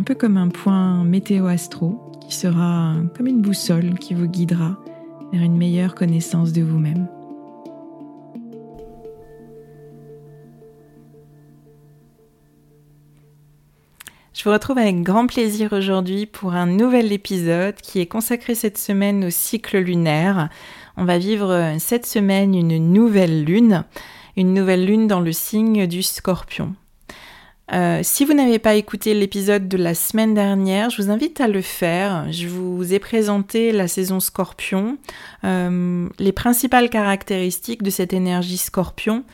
un peu comme un point météo-astro qui sera comme une boussole qui vous guidera vers une meilleure connaissance de vous-même. Je vous retrouve avec grand plaisir aujourd'hui pour un nouvel épisode qui est consacré cette semaine au cycle lunaire. On va vivre cette semaine une nouvelle lune, une nouvelle lune dans le signe du scorpion. Euh, si vous n'avez pas écouté l'épisode de la semaine dernière, je vous invite à le faire. Je vous ai présenté la saison scorpion, euh, les principales caractéristiques de cette énergie scorpion.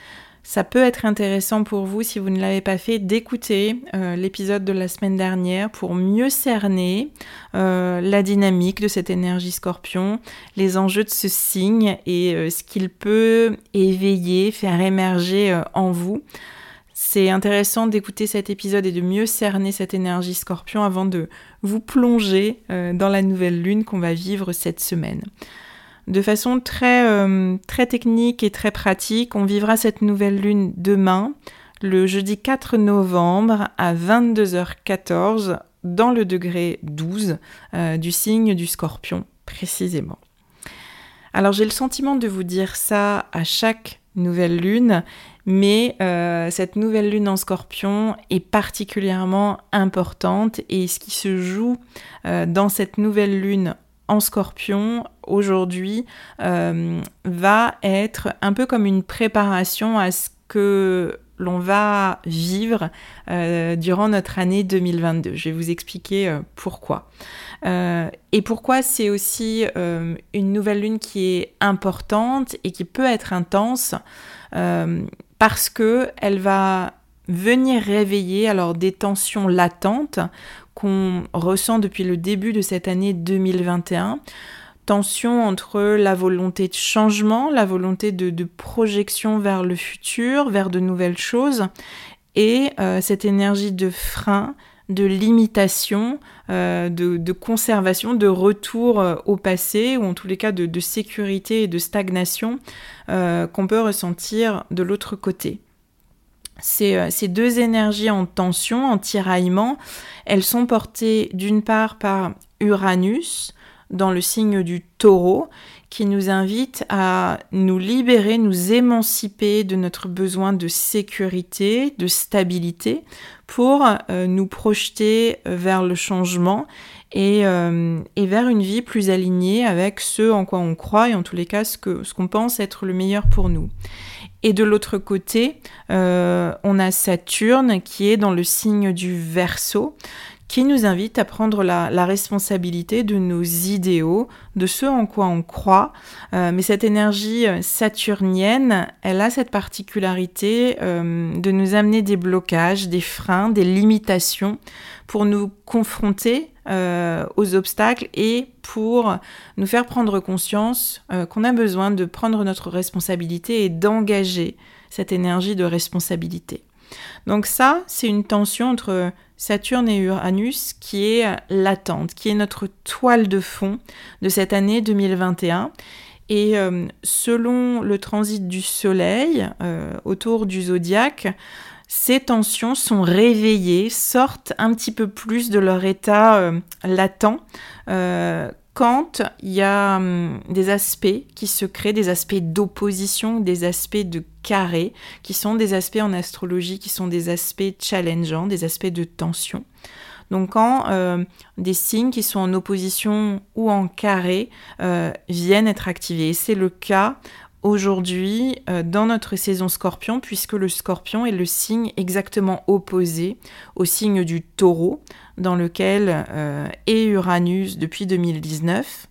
Ça peut être intéressant pour vous, si vous ne l'avez pas fait, d'écouter euh, l'épisode de la semaine dernière pour mieux cerner la dynamique de cette énergie scorpion, les enjeux de ce signe et ce qu'il peut éveiller, faire émerger en vous. C'est intéressant d'écouter cet épisode et de mieux cerner cette énergie scorpion avant de vous plonger euh, dans la nouvelle lune qu'on va vivre cette semaine. De façon très, euh, très technique et très pratique, on vivra cette nouvelle lune demain, le jeudi 4 novembre à 22h14 dans le degré 12 euh, du signe du scorpion précisément. Alors j'ai le sentiment de vous dire ça à chaque nouvelle lune mais euh, cette nouvelle lune en scorpion est particulièrement importante et ce qui se joue euh, dans cette nouvelle lune en scorpion aujourd'hui euh, va être un peu comme une préparation à ce que l'on va vivre durant notre année 2022. Je vais vous expliquer pourquoi. et pourquoi c'est aussi une nouvelle lune qui est importante et qui peut être intense parce que elle va venir réveiller alors des tensions latentes qu'on ressent depuis le début de cette année 2021. Tensions entre la volonté de changement, la volonté de, projection vers le futur, vers de nouvelles choses, et euh, cette énergie de frein, de limitation, euh, de, conservation, de retour euh, au passé, ou en tous les cas de, sécurité et de stagnation euh, qu'on peut ressentir de l'autre côté. Ces, ces, deux énergies en tension, en tiraillement, elles sont portées d'une part par Uranus dans le signe du taureau, qui nous invite à nous libérer, nous émanciper de notre besoin de sécurité, de stabilité, pour euh, nous projeter vers le changement euh, et, vers une vie plus alignée avec ce en quoi on croit et en tous les cas ce qu'on ce pense être le meilleur pour nous. Et de l'autre côté, euh, on a Saturne qui est dans le signe du Verseau, qui nous invite à prendre la, responsabilité de nos idéaux, de ce en quoi on croit. Euh, mais cette énergie euh, saturnienne, elle a cette particularité euh, de nous amener des blocages, des freins, des limitations pour nous confronter aux obstacles et pour nous faire prendre conscience qu'on a besoin de prendre notre responsabilité et d'engager cette énergie de responsabilité. Donc ça, c'est une tension entre Saturne et Uranus qui est latente, qui est notre toile de fond de cette année 2021. Et euh, selon le transit du Soleil euh, autour du zodiaque, ces tensions sont réveillées, sortent un petit peu plus de leur état euh, latent quand il y a hum, des aspects qui se créent, des aspects d'opposition, des aspects de carré, qui sont des aspects en astrologie, qui sont des aspects challengeants, des aspects de tension. Donc quand euh, des signes qui sont en opposition ou en carré euh, viennent être activés, c'est le cas aujourd'hui euh, dans notre saison scorpion, puisque le scorpion est le signe exactement opposé au signe du taureau dans lequel euh, est Uranus depuis 2019.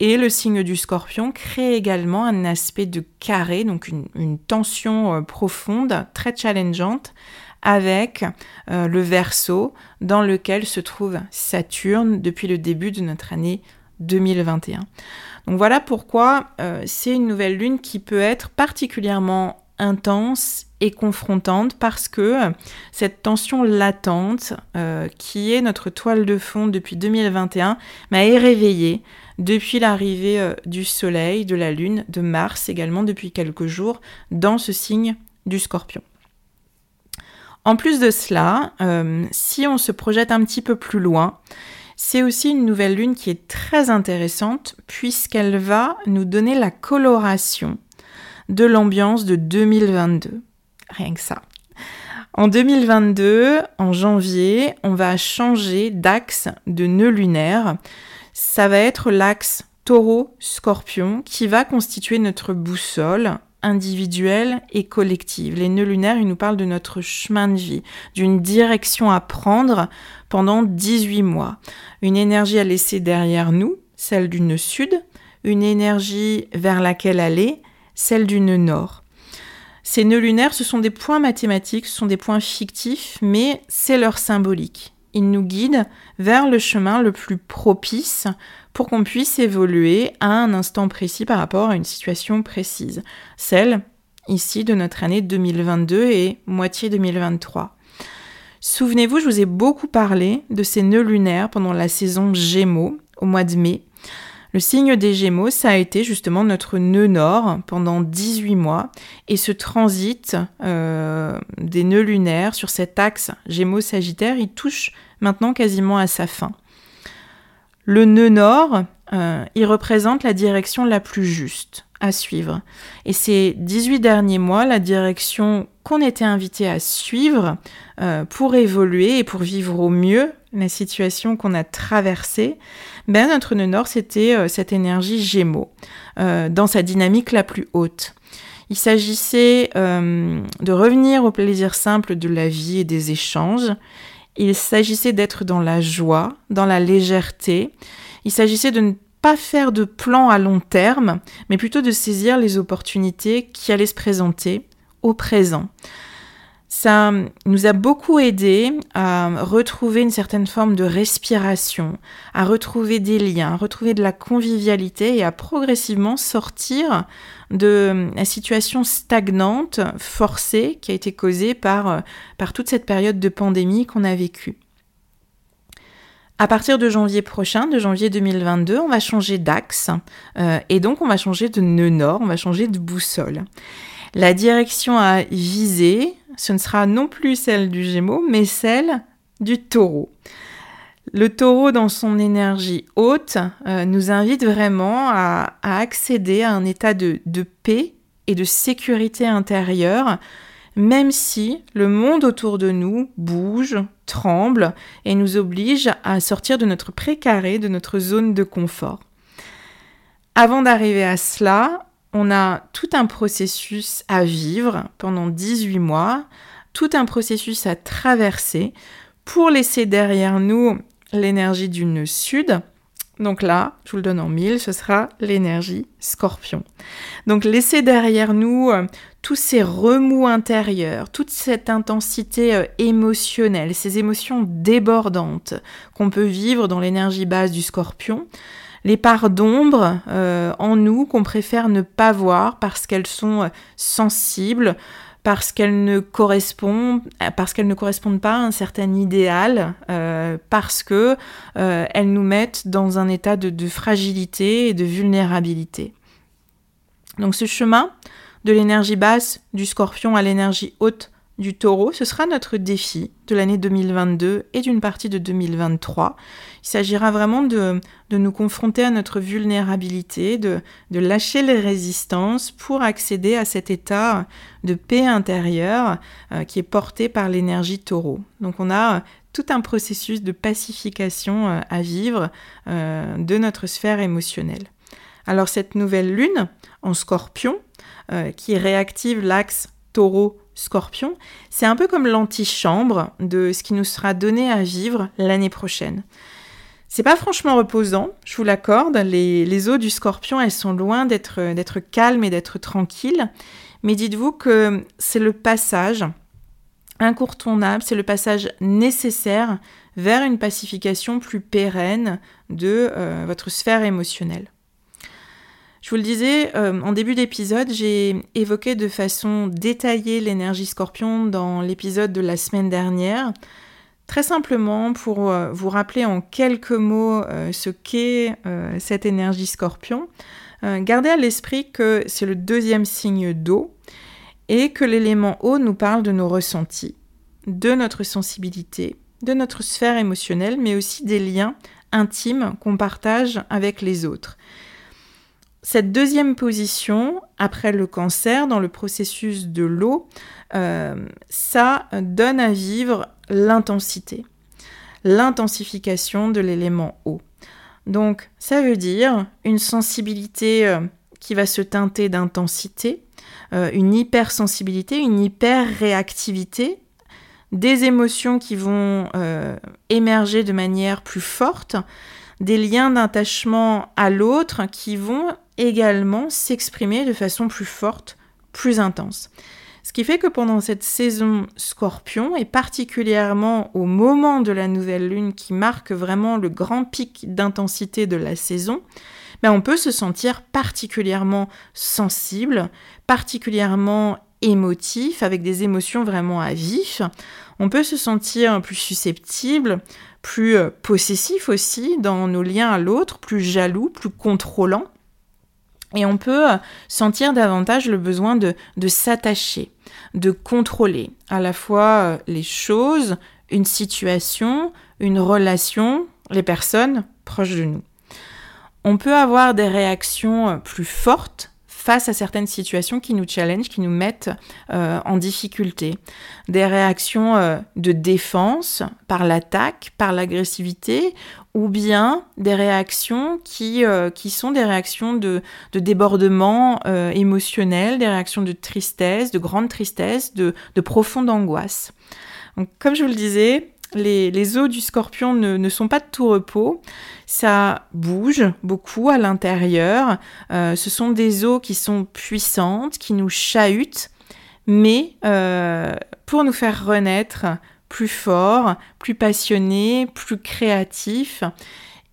Et le signe du scorpion crée également un aspect de carré, donc une, tension euh, profonde, très challengeante, avec euh, le verso dans lequel se trouve Saturne depuis le début de notre année 2021. Donc voilà pourquoi c'est une nouvelle lune qui peut être particulièrement intense et confrontante parce que cette tension latente euh, qui est notre toile de fond depuis 2021 m'a réveillée depuis l'arrivée euh, du Soleil, de la Lune, de Mars également depuis quelques jours dans ce signe du Scorpion. En plus de cela, euh, si on se projette un petit peu plus loin, c'est aussi une nouvelle lune qui est très intéressante puisqu'elle va nous donner la coloration de l'ambiance de 2022. Rien que ça. En 2022, en janvier, on va changer d'axe de nœud lunaire. Ça va être l'axe taureau-scorpion qui va constituer notre boussole individuelle et collective. Les nœuds lunaires, ils nous parlent de notre chemin de vie, d'une direction à prendre pendant 18 mois. Une énergie à laisser derrière nous, celle du nœud sud, une énergie vers laquelle aller, celle du nœud nord. Ces nœuds lunaires, ce sont des points mathématiques, ce sont des points fictifs, mais c'est leur symbolique. Ils nous guident vers le chemin le plus propice pour qu'on puisse évoluer à un instant précis par rapport à une situation précise. Celle, ici, de notre année 2022 et moitié 2023. Souvenez-vous, je vous ai beaucoup parlé de ces nœuds lunaires pendant la saison Gémeaux, au mois de mai, le signe des Gémeaux, ça a été justement notre nœud nord pendant 18 mois et ce transit euh, des nœuds lunaires sur cet axe Gémeaux-Sagittaire, il touche maintenant quasiment à sa fin. Le nœud nord, euh, il représente la direction la plus juste à suivre. Et ces 18 derniers mois, la direction qu'on était invité à suivre euh, pour évoluer et pour vivre au mieux la situation qu'on a traversée, ben, notre nœud nord, c'était euh, cette énergie gémeaux, dans sa dynamique la plus haute. Il s'agissait de revenir au plaisir simple de la vie et des échanges. Il s'agissait d'être dans la joie, dans la légèreté. Il s'agissait de ne pas faire de plan à long terme, mais plutôt de saisir les opportunités qui allaient se présenter au présent. Ça nous a beaucoup aidé à retrouver une certaine forme de respiration, à retrouver des liens, à retrouver de la convivialité et à progressivement sortir de la situation stagnante, forcée, qui a été causée par, par toute cette période de pandémie qu'on a vécue. À partir de janvier prochain, de janvier 2022, on va changer d'axe euh, et donc on va changer de nœud nord, on va changer de boussole. La direction à viser, ce ne sera non plus celle du Gémeaux, mais celle du Taureau. Le taureau, dans son énergie haute, euh, nous invite vraiment à, accéder à un état de paix et de sécurité intérieure même si le monde autour de nous bouge, tremble et nous oblige à sortir de notre précaré, de notre zone de confort. Avant d'arriver à cela, on a tout un processus à vivre pendant 18 mois, tout un processus à traverser pour laisser derrière nous l'énergie du sud. Donc là, je vous le donne en mille, ce sera l'énergie scorpion. Donc laisser derrière nous euh, tous ces remous intérieurs, toute cette intensité euh, émotionnelle, ces émotions débordantes qu'on peut vivre dans l'énergie basse du scorpion, les parts d'ombre euh, en nous qu'on préfère ne pas voir parce qu'elles sont sensibles, parce qu'elles ne correspondent, correspondent pas à un certain idéal, euh, parce que euh, nous mettent dans un état de, fragilité et de vulnérabilité. Donc ce chemin de l'énergie basse du Scorpion à l'énergie haute du taureau, ce sera notre défi de l'année 2022 et d'une partie de 2023. Il s'agira vraiment de, nous confronter à notre vulnérabilité, de, lâcher les résistances pour accéder à cet état de paix intérieure euh, qui est porté par l'énergie taureau. Donc on a tout un processus de pacification euh, à vivre euh, de notre sphère émotionnelle. Alors cette nouvelle lune en scorpion, qui réactive l'axe taureau Scorpion, c'est un peu comme l'antichambre de ce qui nous sera donné à vivre l'année prochaine. C'est pas franchement reposant, je vous l'accorde. Les, eaux du scorpion, elles sont loin d'être, d'être calmes et d'être tranquilles. Mais dites-vous que c'est le passage incontournable, c'est le passage nécessaire vers une pacification plus pérenne de euh, votre sphère émotionnelle. Je vous le disais, euh, en début d'épisode, j'ai évoqué de façon détaillée l'énergie scorpion dans l'épisode de la semaine dernière. Très simplement pour euh, vous rappeler en quelques mots euh, ce qu'est cette énergie scorpion, gardez à l'esprit que c'est le deuxième signe d'eau et que l'élément eau nous parle de nos ressentis, de notre sensibilité, de notre sphère émotionnelle, mais aussi des liens intimes qu'on partage avec les autres. Cette deuxième position, après le cancer, dans le processus de l'eau, euh, ça donne à vivre l'intensité, l'intensification de l'élément eau. Donc ça veut dire une sensibilité euh, qui va se teinter d'intensité, euh, une hypersensibilité, une hyper-réactivité, des émotions qui vont émerger de manière plus forte, des liens d'attachement à l'autre qui vont également s'exprimer de façon plus forte, plus intense. Ce qui fait que pendant cette saison scorpion, et particulièrement au moment de la nouvelle lune qui marque vraiment le grand pic d'intensité de la saison, ben on peut se sentir particulièrement sensible, particulièrement émotif, avec des émotions vraiment à vif. On peut se sentir plus susceptible, plus euh, possessif aussi dans nos liens à l'autre, plus jaloux, plus contrôlant. Et on peut euh, sentir davantage le besoin de, s'attacher, de contrôler à la fois euh, les choses, une situation, une relation, les personnes proches de nous. On peut avoir des réactions plus fortes face à certaines situations qui nous challengent, qui nous mettent euh, en difficulté. Des réactions euh, de défense par l'attaque, par l'agressivité, ou bien des réactions qui, euh, qui sont des réactions de, de débordement émotionnel, des réactions de tristesse, de grande tristesse, de, de profonde angoisse. Donc, comme je vous le disais, les, os du scorpion ne, sont pas de tout repos. Ça bouge beaucoup à l'intérieur. Euh, ce sont des os qui sont puissantes, qui nous chahutent, mais euh, pour nous faire renaître plus fort, plus passionnés, plus créatifs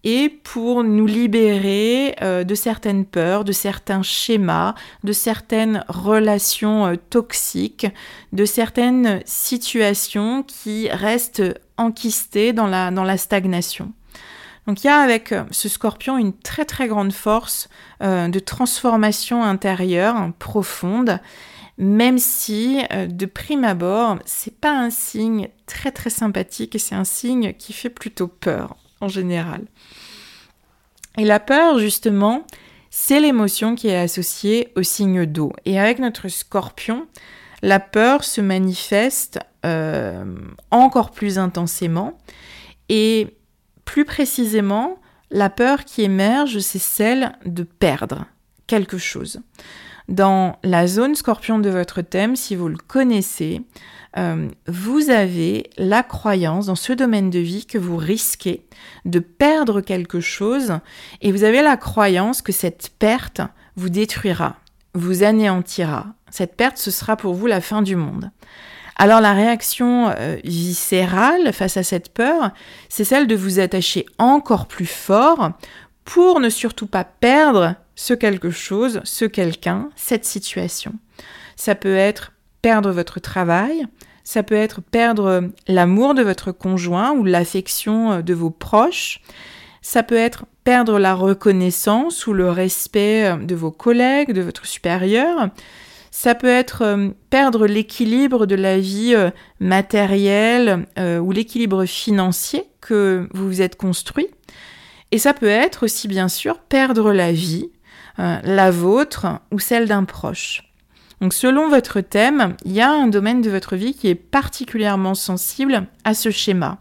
et pour nous libérer euh, de certaines peurs, de certains schémas, de certaines relations euh, toxiques, de certaines situations qui restent enquistées dans la, stagnation. Donc il y a avec euh, ce scorpion une très très grande force de transformation intérieure profonde, même si de prime abord, c'est pas un signe très très sympathique et c'est un signe qui fait plutôt peur général. Et la peur, justement, c'est l'émotion qui est associée au signe d'eau. Et avec notre scorpion, la peur se manifeste euh, encore plus intensément. Et plus précisément, la peur qui émerge, c'est celle de perdre quelque chose. Dans la zone scorpion de votre thème, si vous le connaissez, euh, vous avez la croyance dans ce domaine de vie que vous risquez de perdre quelque chose et vous avez la croyance que cette perte vous détruira, vous anéantira. Cette perte, ce sera pour vous la fin du monde. Alors la réaction euh, viscérale face à cette peur, c'est celle de vous attacher encore plus fort pour ne surtout pas perdre ce quelque chose, ce quelqu'un, cette situation. Ça peut être perdre votre travail, ça peut être perdre l'amour de votre conjoint ou l'affection de vos proches, ça peut être perdre la reconnaissance ou le respect de vos collègues, de votre supérieur, ça peut être euh, perdre l'équilibre de la vie euh, matérielle euh, ou l'équilibre financier que vous vous êtes construit. Et ça peut être aussi bien sûr perdre la vie, la vôtre ou celle d'un proche. Donc selon votre thème, il y a un domaine de votre vie qui est particulièrement sensible à ce schéma.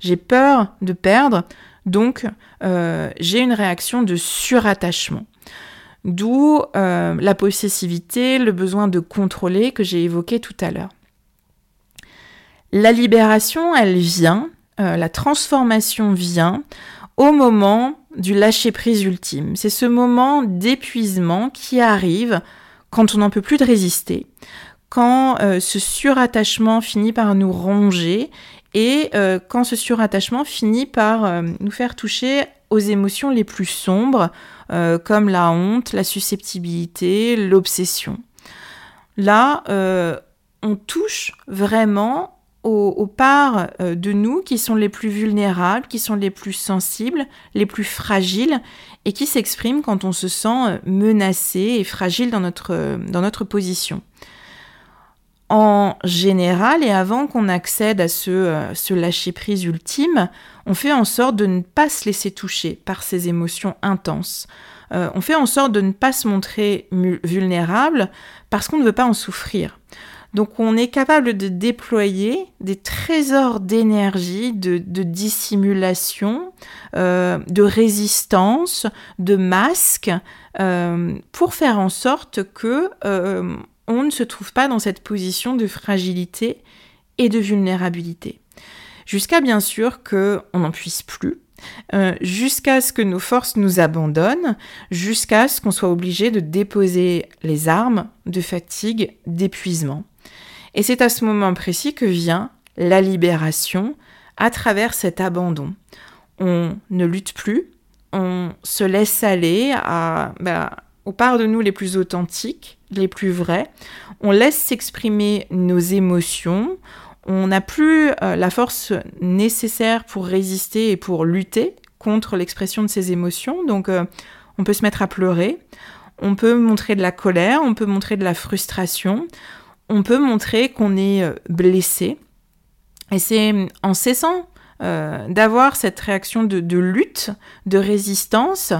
J'ai peur de perdre, donc j'ai une réaction de surattachement. D'où euh, la possessivité, le besoin de contrôler que j'ai évoqué tout à l'heure. La libération, elle vient, euh, la transformation vient au moment du lâcher-prise ultime. C'est ce moment d'épuisement qui arrive quand on n'en peut plus de résister, quand euh, ce surattachement finit par nous ronger et quand ce surattachement finit par nous faire toucher aux émotions les plus sombres, euh, comme la honte, la susceptibilité, l'obsession. Là, euh, on touche vraiment aux, parts euh, de nous qui sont les plus vulnérables, qui sont les plus sensibles, les plus fragiles, et qui s'expriment quand on se sent menacé et fragile dans notre, dans notre position en général, et avant qu'on accède à ce, euh, ce lâcher-prise ultime, on fait en sorte de ne pas se laisser toucher par ces émotions intenses. Euh, on fait en sorte de ne pas se montrer vulnérable parce qu'on ne veut pas en souffrir. Donc on est capable de déployer des trésors d'énergie, de, dissimulation, euh, de résistance, de masque, pour faire en sorte que on ne se trouve pas dans cette position de fragilité et de vulnérabilité. Jusqu'à bien sûr qu'on n'en puisse plus, euh, jusqu'à ce que nos forces nous abandonnent, jusqu'à ce qu'on soit obligé de déposer les armes de fatigue, d'épuisement. Et c'est à ce moment précis que vient la libération à travers cet abandon. On ne lutte plus, on se laisse aller à, bah, aux parts de nous les plus authentiques, les plus vrais. On laisse s'exprimer nos émotions. On n'a plus euh, la force nécessaire pour résister et pour lutter contre l'expression de ces émotions. Donc, euh, on peut se mettre à pleurer. On peut montrer de la colère. On peut montrer de la frustration. On peut montrer qu'on est euh, blessé. Et c'est en cessant d'avoir cette réaction de lutte, de résistance,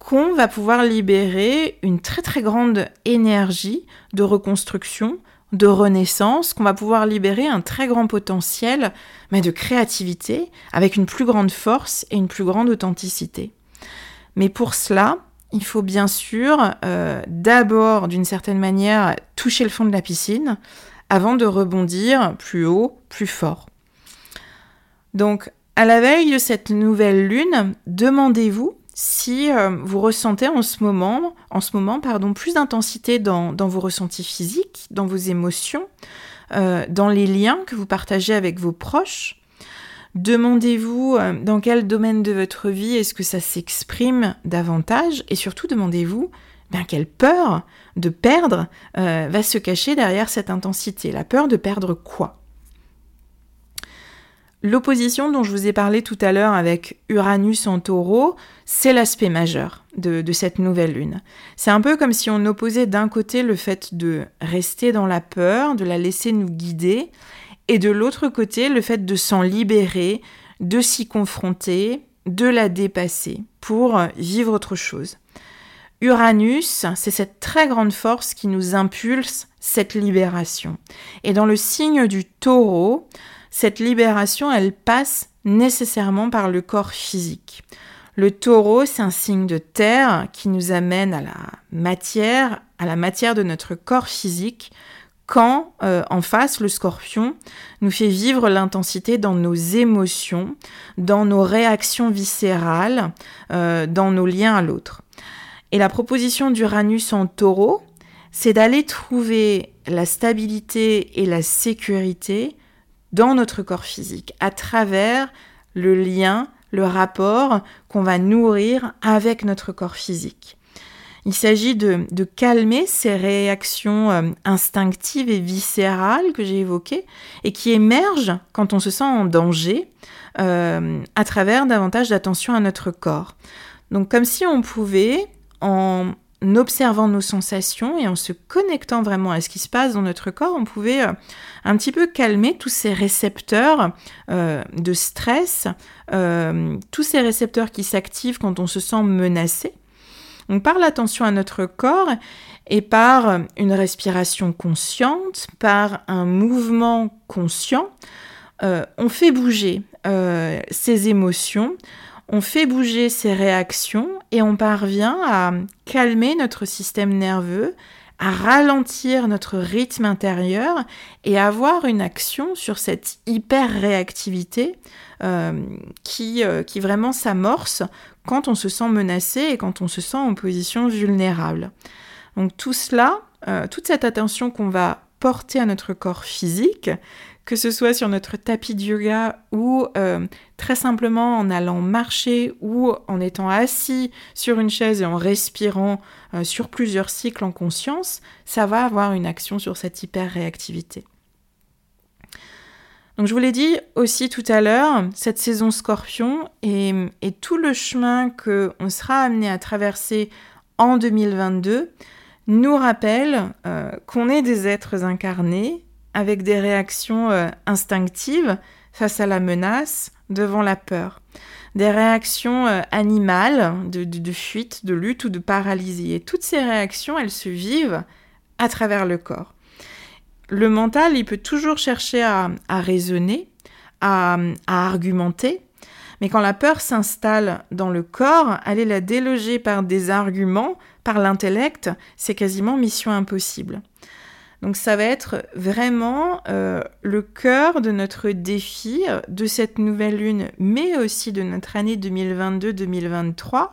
qu'on va pouvoir libérer une très très grande énergie de reconstruction, de renaissance, qu'on va pouvoir libérer un très grand potentiel mais de créativité avec une plus grande force et une plus grande authenticité. Mais pour cela, il faut bien sûr euh, d'abord d'une certaine manière toucher le fond de la piscine avant de rebondir plus haut, plus fort. Donc à la veille de cette nouvelle lune, demandez-vous si euh, vous ressentez en ce moment, en ce moment pardon, plus d'intensité dans, vos ressentis physiques, dans vos émotions, euh, dans les liens que vous partagez avec vos proches. Demandez-vous euh, dans quel domaine de votre vie est-ce que ça s'exprime davantage et surtout demandez-vous ben, quelle peur de perdre va se cacher derrière cette intensité? La peur de perdre quoi? L'opposition dont je vous ai parlé tout à l'heure avec Uranus en taureau, c'est l'aspect majeur de, cette nouvelle lune. C'est un peu comme si on opposait d'un côté le fait de rester dans la peur, de la laisser nous guider, et de l'autre côté le fait de s'en libérer, de s'y confronter, de la dépasser pour vivre autre chose. Uranus, c'est cette très grande force qui nous impulse cette libération. Et dans le signe du taureau, cette libération, elle passe nécessairement par le corps physique. Le taureau, c'est un signe de terre qui nous amène à la matière, à la matière de notre corps physique, quand euh, en face, le scorpion nous fait vivre l'intensité dans nos émotions, dans nos réactions viscérales, euh, dans nos liens à l'autre. Et la proposition d'Uranus en taureau, c'est d'aller trouver la stabilité et la sécurité dans notre corps physique, à travers le lien, le rapport qu'on va nourrir avec notre corps physique. Il s'agit de, calmer ces réactions euh, instinctives et viscérales que j'ai évoquées et qui émergent quand on se sent en danger euh, à travers davantage d'attention à notre corps. Donc comme si on pouvait, en observant nos sensations et en se connectant vraiment à ce qui se passe dans notre corps, on pouvait euh, un petit peu calmer tous ces récepteurs de stress, tous ces récepteurs qui s'activent quand on se sent menacé donc par l'attention à notre corps et par une respiration consciente, par un mouvement conscient, euh, on fait bouger euh, ces émotions, on fait bouger ces réactions et on parvient à calmer notre système nerveux, à ralentir notre rythme intérieur et avoir une action sur cette hyper-réactivité euh, qui, qui vraiment s'amorce quand on se sent menacé et quand on se sent en position vulnérable. Donc tout cela, euh, toute cette attention qu'on va porter à notre corps physique, que ce soit sur notre tapis de yoga ou euh, très simplement en allant marcher ou en étant assis sur une chaise et en respirant euh, sur plusieurs cycles en conscience, ça va avoir une action sur cette hyper-réactivité. Donc je vous l'ai dit aussi tout à l'heure, cette saison scorpion et, tout le chemin qu'on sera amené à traverser en 2022 nous rappelle euh, qu'on est des êtres incarnés avec des réactions euh, instinctives face à la menace, devant la peur. Des réactions euh, animales de, de, fuite, de lutte ou de paralysie. Et toutes ces réactions, elles se vivent à travers le corps le mental, il peut toujours chercher à, raisonner, à, argumenter, mais quand la peur s'installe dans le corps, aller la déloger par des arguments, par l'intellect, c'est quasiment mission impossible. Donc ça va être vraiment euh, le cœur de notre défi de cette nouvelle lune, mais aussi de notre année 2022-2023,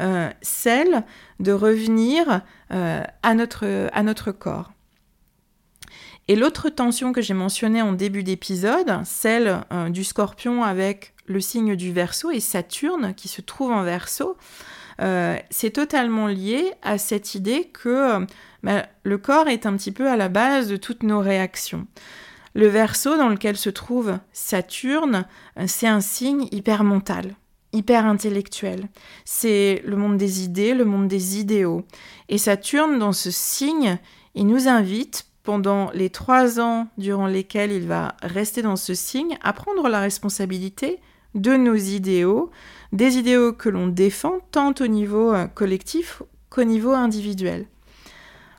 euh, celle de revenir euh, à, notre, à notre corps. Et l'autre tension que j'ai mentionnée en début d'épisode, celle euh, du scorpion avec le signe du verso et Saturne qui se trouve en verso, euh, c'est totalement lié à cette idée que euh, le corps est un petit peu à la base de toutes nos réactions. Le verso dans lequel se trouve Saturne, c'est un signe hyper mental, hyper intellectuel. C'est le monde des idées, le monde des idéaux. Et Saturne, dans ce signe, il nous invite pendant les trois ans durant lesquels il va rester dans ce signe, à prendre la responsabilité de nos idéaux, des idéaux que l'on défend tant au niveau euh, collectif qu'au niveau individuel.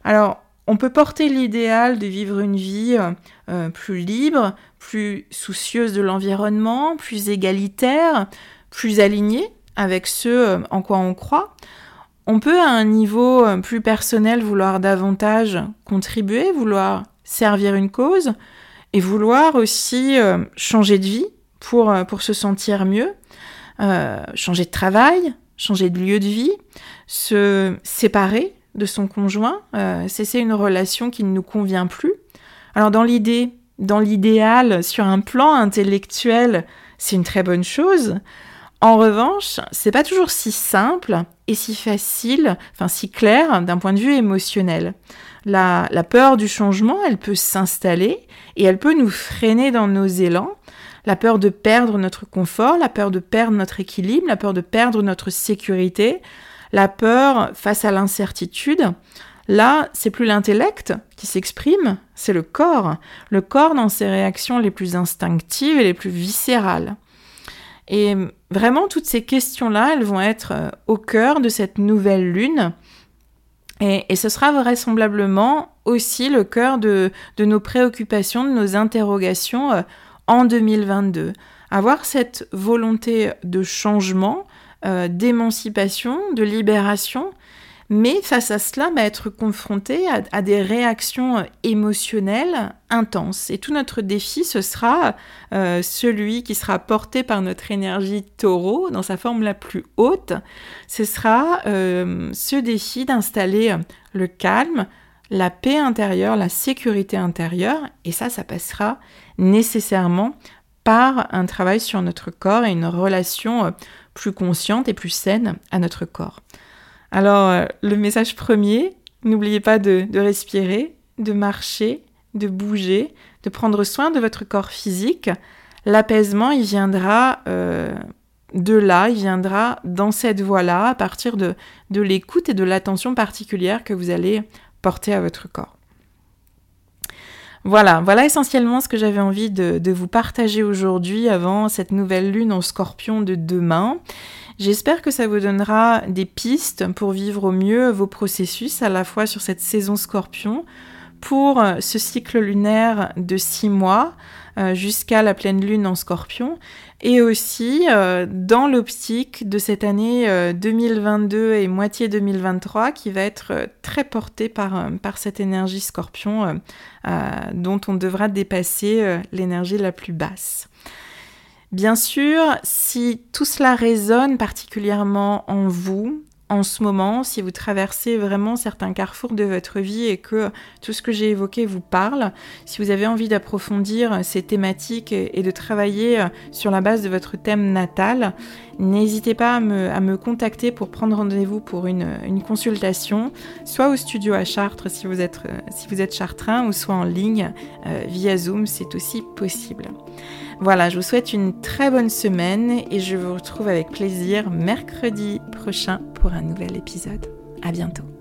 Alors, on peut porter l'idéal de vivre une vie euh, euh, plus libre, plus soucieuse de l'environnement, plus égalitaire, plus alignée avec ce en quoi on croit. On peut à un niveau euh, plus personnel vouloir davantage contribuer, vouloir servir une cause et vouloir aussi euh, changer de vie pour, euh, pour se sentir mieux, changer de travail, changer de lieu de vie, se séparer de son conjoint, cesser une relation qui ne nous convient plus. Alors dans l'idée, dans l'idéal, sur un plan intellectuel, c'est une très bonne chose. En revanche, c'est pas toujours si simple et si facile, enfin si clair d'un point de vue émotionnel. La, peur du changement, elle peut s'installer et elle peut nous freiner dans nos élans. La peur de perdre notre confort, la peur de perdre notre équilibre, la peur de perdre notre sécurité, la peur face à l'incertitude. Là, c'est plus l'intellect qui s'exprime, c'est le corps. Le corps dans ses réactions les plus instinctives et les plus viscérales. Et vraiment, toutes ces questions-là, elles vont être euh, au cœur de cette nouvelle lune. Et, ce sera vraisemblablement aussi le cœur de, nos préoccupations, de nos interrogations euh, en 2022. Avoir cette volonté de changement, d'émancipation, de libération, mais face à cela, bah, être confronté à, des réactions émotionnelles intenses. Et tout notre défi, ce sera euh, celui qui sera porté par notre énergie taureau dans sa forme la plus haute. Ce sera euh, ce défi d'installer le calme, la paix intérieure, la sécurité intérieure. Et ça, ça passera nécessairement par un travail sur notre corps et une relation euh, plus consciente et plus saine à notre corps. Alors, euh, le message premier, n'oubliez pas de, respirer, de marcher, de bouger, de prendre soin de votre corps physique. L'apaisement, il viendra euh, de là, il viendra dans cette voie-là, à partir de, l'écoute et de l'attention particulière que vous allez porter à votre corps. Voilà, voilà essentiellement ce que j'avais envie de, vous partager aujourd'hui avant cette nouvelle lune en scorpion de demain. J'espère que ça vous donnera des pistes pour vivre au mieux vos processus à la fois sur cette saison scorpion, pour ce cycle lunaire de six mois euh, jusqu'à la pleine lune en scorpion, et aussi euh, dans l'optique de cette année 2022 et moitié 2023 qui va être très portée par cette énergie scorpion dont on devra dépasser l'énergie la plus basse. Bien sûr, si tout cela résonne particulièrement en vous, en ce moment, si vous traversez vraiment certains carrefours de votre vie et que tout ce que j'ai évoqué vous parle, si vous avez envie d'approfondir ces thématiques et de travailler sur la base de votre thème natal, n'hésitez pas à me, contacter pour prendre rendez-vous pour une, consultation, soit au studio à Chartres si vous êtes, si êtes chartrain, ou soit en ligne euh, via Zoom, c'est aussi possible. Voilà, je vous souhaite une très bonne semaine et je vous retrouve avec plaisir mercredi prochain pour un nouvel épisode. À bientôt.